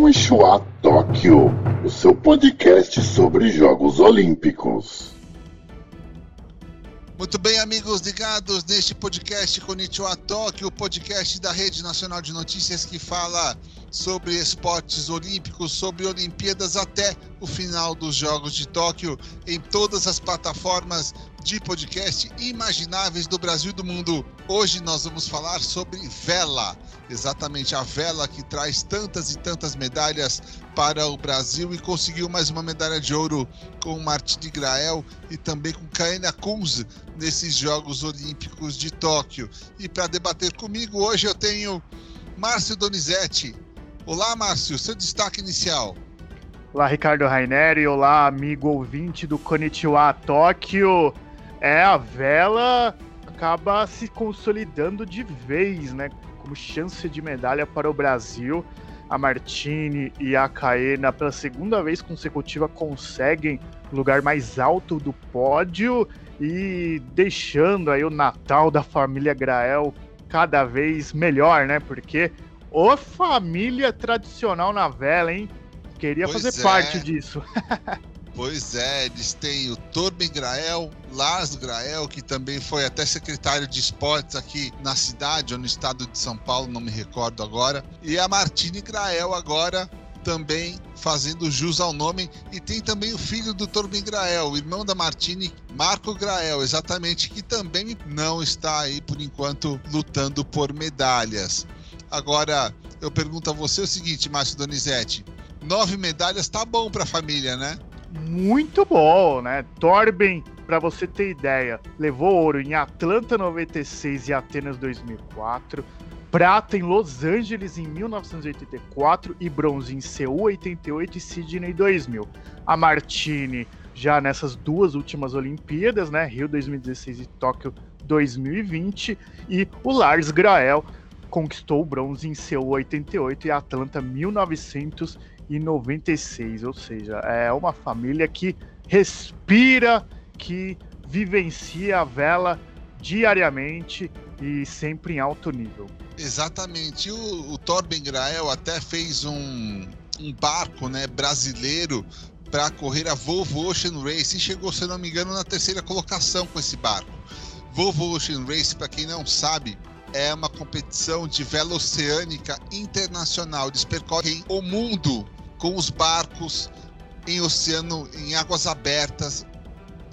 Konnichiwa Tóquio, o seu podcast sobre Jogos Olímpicos. Muito bem, amigos ligados neste podcast Konnichiwa Tóquio, o podcast da Rede Nacional de Notícias que fala sobre esportes olímpicos, sobre Olimpíadas até o final dos Jogos de Tóquio, em todas as plataformas de podcast imagináveis do Brasil e do mundo. Hoje nós vamos falar sobre vela, exatamente a vela que traz tantas e tantas medalhas para o Brasil e conseguiu mais uma medalha de ouro com Martini Grael e também com Kaena Kunz nesses Jogos Olímpicos de Tóquio. E para debater comigo hoje eu tenho Márcio Donizete. Olá, Márcio, seu destaque inicial. Olá, Ricardo Raineri. Olá, amigo ouvinte do Konnichiwa Tóquio. É, a vela acaba se consolidando de vez, né? Como chance de medalha para o Brasil. A Martini e a Caena, pela segunda vez consecutiva, conseguem o lugar mais alto do pódio e deixando aí o Natal da família Grael cada vez melhor, né? Porque o família tradicional na vela, hein? Queria pois fazer é. parte disso. Pois é, eles têm o Torben Grael, Lars Grael, que também foi até secretário de esportes aqui na cidade ou no estado de São Paulo, não me recordo agora. E a Martine Grael agora também fazendo jus ao nome. E tem também o filho do Torben Grael, o irmão da Martine, Marco Grael, exatamente, que também não está aí por enquanto lutando por medalhas. Agora, eu pergunto a você o seguinte, Márcio Donizete: nove medalhas tá bom para a família, né? muito bom, né? Torben, para você ter ideia, levou ouro em Atlanta 96 e Atenas 2004, prata em Los Angeles em 1984 e bronze em Seul 88 e Sydney 2000. A Martini já nessas duas últimas Olimpíadas, né? Rio 2016 e Tóquio 2020 e o Lars Grael conquistou o bronze em Seul 88 e Atlanta 1900 e 96, ou seja, é uma família que respira, que vivencia a vela diariamente e sempre em alto nível. Exatamente. O, o Torben Grael até fez um, um barco né, brasileiro para correr a Volvo Ocean Race e chegou, se não me engano, na terceira colocação com esse barco. Volvo Ocean Race, para quem não sabe, é uma competição de vela oceânica internacional. Eles percorrem o mundo com os barcos em oceano, em águas abertas,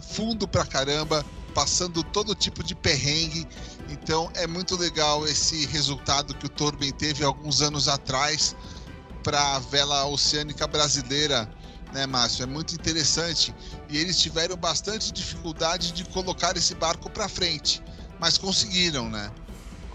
fundo pra caramba, passando todo tipo de perrengue. Então é muito legal esse resultado que o Torben teve alguns anos atrás para a vela oceânica brasileira, né, Márcio? É muito interessante. E eles tiveram bastante dificuldade de colocar esse barco para frente, mas conseguiram, né?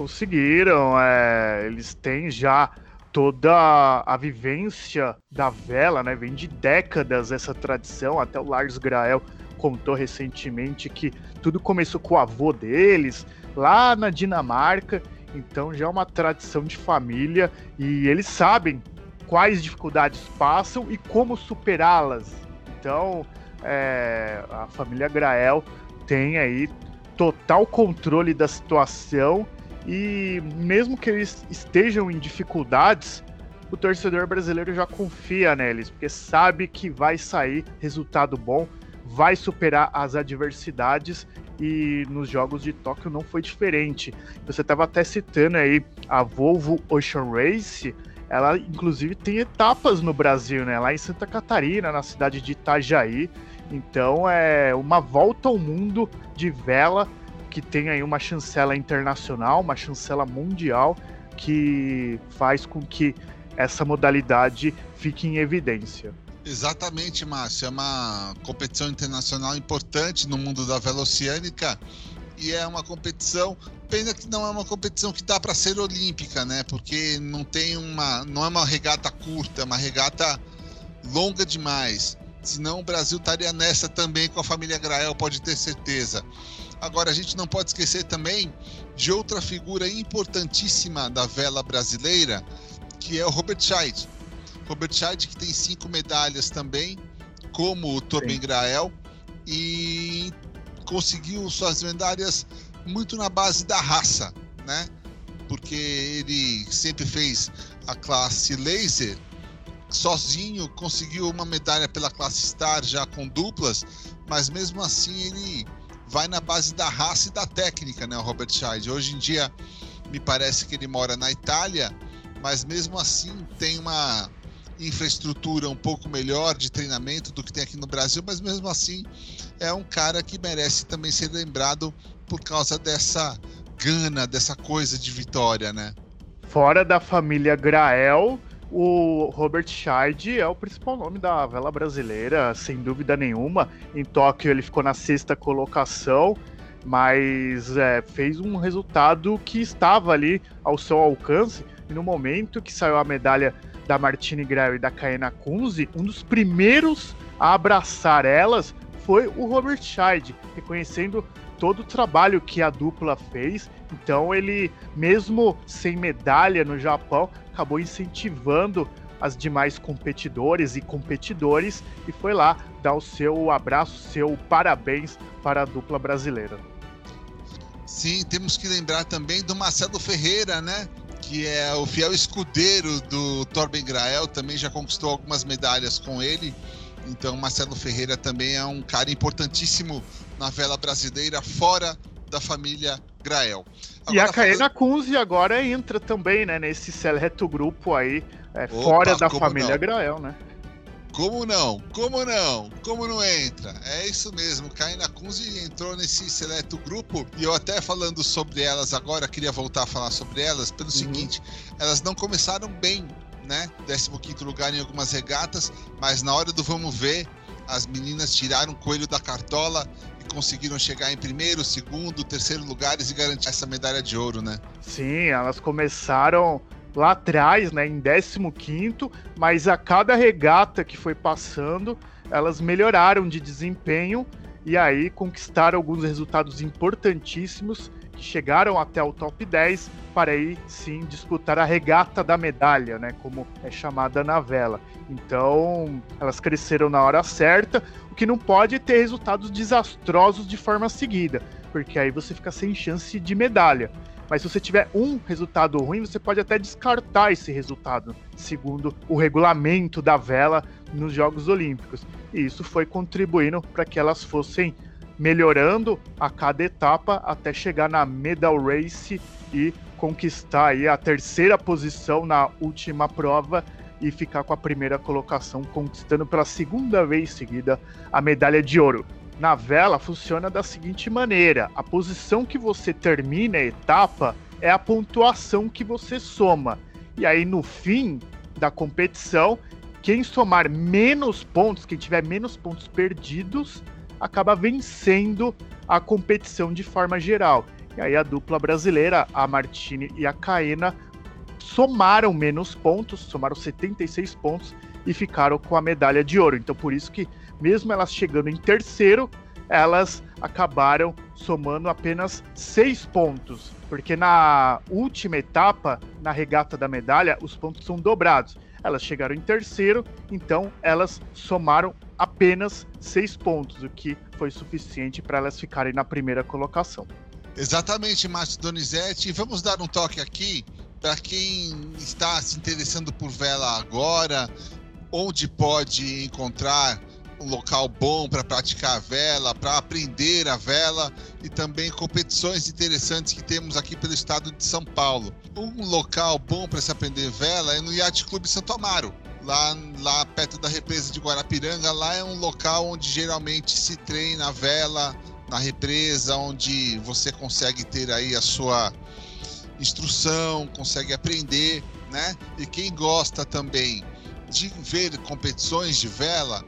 Conseguiram. É, eles têm já toda a vivência da vela, né? Vem de décadas essa tradição. Até o Lars Grael contou recentemente que tudo começou com o avô deles, lá na Dinamarca. Então já é uma tradição de família e eles sabem quais dificuldades passam e como superá-las. Então é, a família Grael tem aí total controle da situação e mesmo que eles estejam em dificuldades, o torcedor brasileiro já confia neles, porque sabe que vai sair resultado bom, vai superar as adversidades e nos jogos de Tóquio não foi diferente. Você estava até citando aí a Volvo Ocean Race, ela inclusive tem etapas no Brasil, né? Lá em Santa Catarina, na cidade de Itajaí. Então é uma volta ao mundo de vela que tem aí uma chancela internacional, uma chancela mundial, que faz com que essa modalidade fique em evidência. Exatamente, Márcio. É uma competição internacional importante no mundo da velociânica e é uma competição. Pena que não é uma competição que dá para ser olímpica, né? Porque não tem uma, não é uma regata curta, é uma regata longa demais. Senão o Brasil estaria nessa também com a família Grael, pode ter certeza. Agora, a gente não pode esquecer também de outra figura importantíssima da vela brasileira, que é o Robert Scheid. Robert Scheid, que tem cinco medalhas também, como o Torben Grael, e conseguiu suas medalhas muito na base da raça, né? Porque ele sempre fez a classe laser sozinho conseguiu uma medalha pela classe Star já com duplas, mas mesmo assim ele vai na base da raça e da técnica, né, o Robert Scheid. Hoje em dia me parece que ele mora na Itália, mas mesmo assim tem uma infraestrutura um pouco melhor de treinamento do que tem aqui no Brasil, mas mesmo assim é um cara que merece também ser lembrado por causa dessa gana, dessa coisa de vitória, né? Fora da família Grael, o Robert Scheid é o principal nome da vela brasileira, sem dúvida nenhuma. Em Tóquio ele ficou na sexta colocação, mas é, fez um resultado que estava ali ao seu alcance. E no momento que saiu a medalha da Martine Grael e da Kaena Kunze, um dos primeiros a abraçar elas foi o Robert Scheid, reconhecendo todo o trabalho que a dupla fez. Então ele, mesmo sem medalha no Japão, acabou incentivando as demais competidores e competidores e foi lá dar o seu abraço, seu parabéns para a dupla brasileira. Sim, temos que lembrar também do Marcelo Ferreira, né? que é o fiel escudeiro do Torben Grael, também já conquistou algumas medalhas com ele. Então, Marcelo Ferreira também é um cara importantíssimo na vela brasileira, fora da família Grael. Agora, e a Kaena Kunze agora entra também, né, nesse seleto grupo aí, é, Opa, fora da família não? Grael, né? Como não? Como não? Como não entra? É isso mesmo. Kaina Kunze entrou nesse seleto grupo e eu até falando sobre elas agora, queria voltar a falar sobre elas pelo uhum. seguinte: elas não começaram bem, né? 15 lugar em algumas regatas, mas na hora do vamos ver, as meninas tiraram o coelho da cartola e conseguiram chegar em primeiro, segundo, terceiro lugares e garantir essa medalha de ouro, né? Sim, elas começaram lá atrás, né, em 15º, mas a cada regata que foi passando, elas melhoraram de desempenho e aí conquistaram alguns resultados importantíssimos chegaram até o top 10 para aí sim disputar a regata da medalha, né, como é chamada na vela. Então, elas cresceram na hora certa, o que não pode ter resultados desastrosos de forma seguida, porque aí você fica sem chance de medalha. Mas se você tiver um resultado ruim, você pode até descartar esse resultado, segundo o regulamento da vela nos Jogos Olímpicos. E isso foi contribuindo para que elas fossem melhorando a cada etapa até chegar na medal race e conquistar aí a terceira posição na última prova e ficar com a primeira colocação, conquistando pela segunda vez seguida a medalha de ouro na vela funciona da seguinte maneira: a posição que você termina a etapa é a pontuação que você soma. E aí no fim da competição, quem somar menos pontos, quem tiver menos pontos perdidos, acaba vencendo a competição de forma geral. E aí a dupla brasileira, a Martini e a Caena, somaram menos pontos, somaram 76 pontos e ficaram com a medalha de ouro. Então por isso que mesmo elas chegando em terceiro, elas acabaram somando apenas seis pontos, porque na última etapa, na regata da medalha, os pontos são dobrados. Elas chegaram em terceiro, então elas somaram apenas seis pontos, o que foi suficiente para elas ficarem na primeira colocação. Exatamente, Márcio Donizete. Vamos dar um toque aqui para quem está se interessando por vela agora, onde pode encontrar um local bom para praticar a vela, para aprender a vela e também competições interessantes que temos aqui pelo estado de São Paulo. Um local bom para se aprender vela é no Yacht Clube Santo Amaro. Lá, lá perto da represa de Guarapiranga, lá é um local onde geralmente se treina a vela na represa, onde você consegue ter aí a sua instrução, consegue aprender, né? E quem gosta também de ver competições de vela,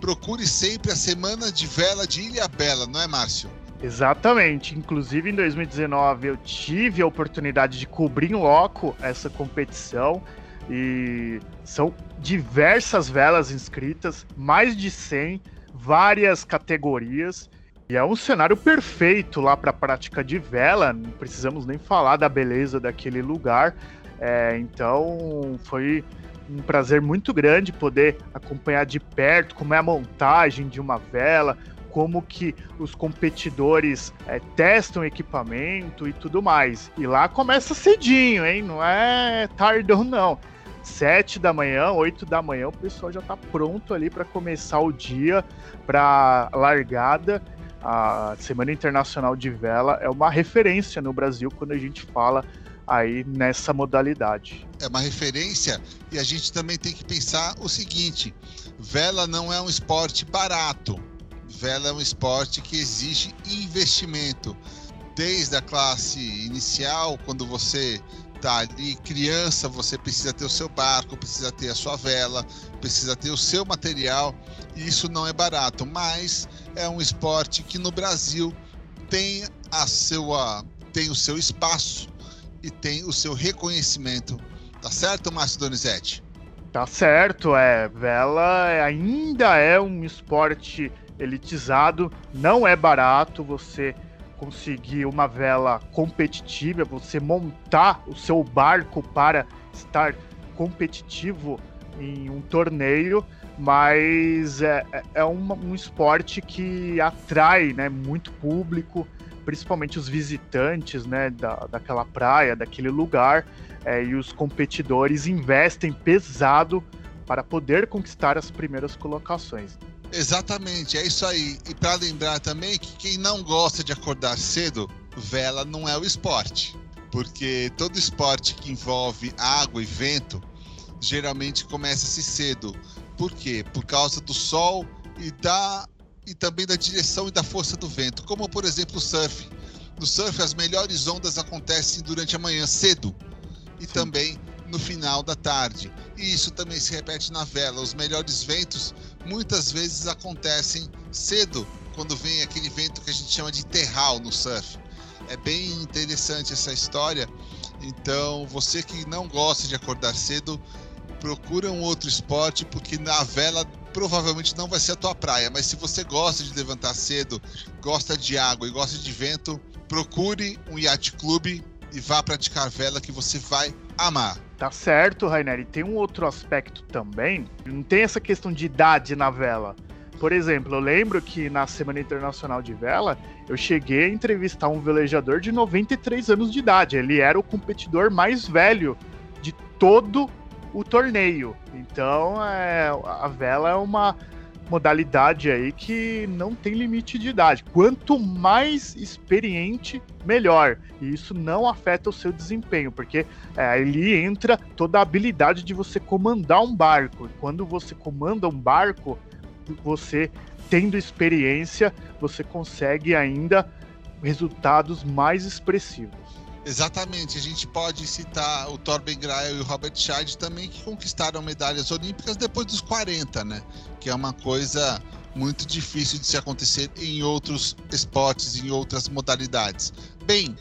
procure sempre a Semana de Vela de Ilha Bela, não é, Márcio? Exatamente. Inclusive, em 2019, eu tive a oportunidade de cobrir em loco essa competição. E são diversas velas inscritas, mais de 100, várias categorias. E é um cenário perfeito lá para a prática de vela. Não precisamos nem falar da beleza daquele lugar. É, então, foi um prazer muito grande poder acompanhar de perto como é a montagem de uma vela, como que os competidores é, testam equipamento e tudo mais. E lá começa cedinho, hein? Não é tardão, não. Sete da manhã, oito da manhã, o pessoal já está pronto ali para começar o dia, para largada. A Semana Internacional de Vela é uma referência no Brasil quando a gente fala aí nessa modalidade. É uma referência e a gente também tem que pensar o seguinte: vela não é um esporte barato. Vela é um esporte que exige investimento. Desde a classe inicial, quando você tá ali criança, você precisa ter o seu barco, precisa ter a sua vela, precisa ter o seu material, e isso não é barato, mas é um esporte que no Brasil tem a sua tem o seu espaço e tem o seu reconhecimento. Tá certo, Márcio Donizete? Tá certo, é. Vela ainda é um esporte elitizado, não é barato você conseguir uma vela competitiva, você montar o seu barco para estar competitivo em um torneio, mas é, é, é um, um esporte que atrai né, muito público, principalmente os visitantes né, da, daquela praia, daquele lugar, é, e os competidores investem pesado para poder conquistar as primeiras colocações. Exatamente, é isso aí. E para lembrar também que quem não gosta de acordar cedo, vela não é o esporte. Porque todo esporte que envolve água e vento geralmente começa-se cedo. Por quê? Por causa do sol e da e também da direção e da força do vento, como por exemplo o surf. No surf, as melhores ondas acontecem durante a manhã cedo e Sim. também no final da tarde. E isso também se repete na vela. Os melhores ventos muitas vezes acontecem cedo, quando vem aquele vento que a gente chama de terral no surf. É bem interessante essa história. Então, você que não gosta de acordar cedo, procura um outro esporte, porque na vela provavelmente não vai ser a tua praia, mas se você gosta de levantar cedo, gosta de água e gosta de vento, procure um yacht clube e vá praticar vela que você vai amar. Tá certo, Rainer. E tem um outro aspecto também. Não tem essa questão de idade na vela. Por exemplo, eu lembro que na Semana Internacional de Vela, eu cheguei a entrevistar um velejador de 93 anos de idade. Ele era o competidor mais velho de todo o torneio. Então, é, a vela é uma modalidade aí que não tem limite de idade. Quanto mais experiente, melhor. E isso não afeta o seu desempenho, porque é, ali entra toda a habilidade de você comandar um barco. Quando você comanda um barco, você tendo experiência, você consegue ainda resultados mais expressivos. Exatamente, a gente pode citar o Torben Grael e o Robert Scheid também, que conquistaram medalhas olímpicas depois dos 40, né? Que é uma coisa muito difícil de se acontecer em outros esportes, em outras modalidades. Bem,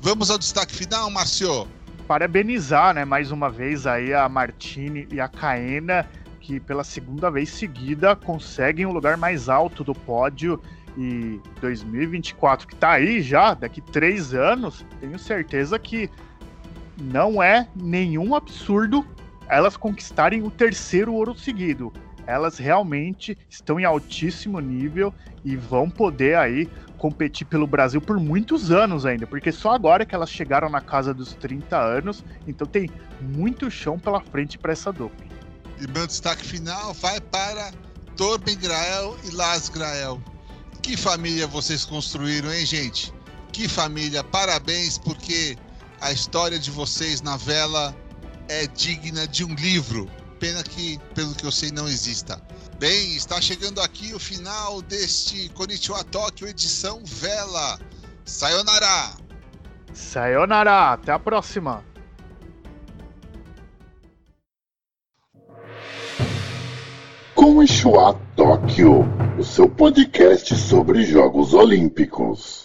vamos ao destaque final, Márcio. Parabenizar, né, mais uma vez aí a Martini e a Caena, que pela segunda vez seguida conseguem o lugar mais alto do pódio e 2024, que tá aí já, daqui três anos, tenho certeza que não é nenhum absurdo elas conquistarem o terceiro ouro seguido. Elas realmente estão em altíssimo nível e vão poder aí competir pelo Brasil por muitos anos ainda, porque só agora que elas chegaram na casa dos 30 anos, então tem muito chão pela frente para essa dupla. E meu destaque final vai para Torben Grael e Lars Grael. Que família vocês construíram, hein, gente? Que família! Parabéns, porque a história de vocês na vela é digna de um livro. Pena que, pelo que eu sei, não exista. Bem, está chegando aqui o final deste Konnichiwa Tóquio edição Vela. Sayonara! Sayonara! Até a próxima! Ishua Tóquio, o seu podcast sobre Jogos Olímpicos.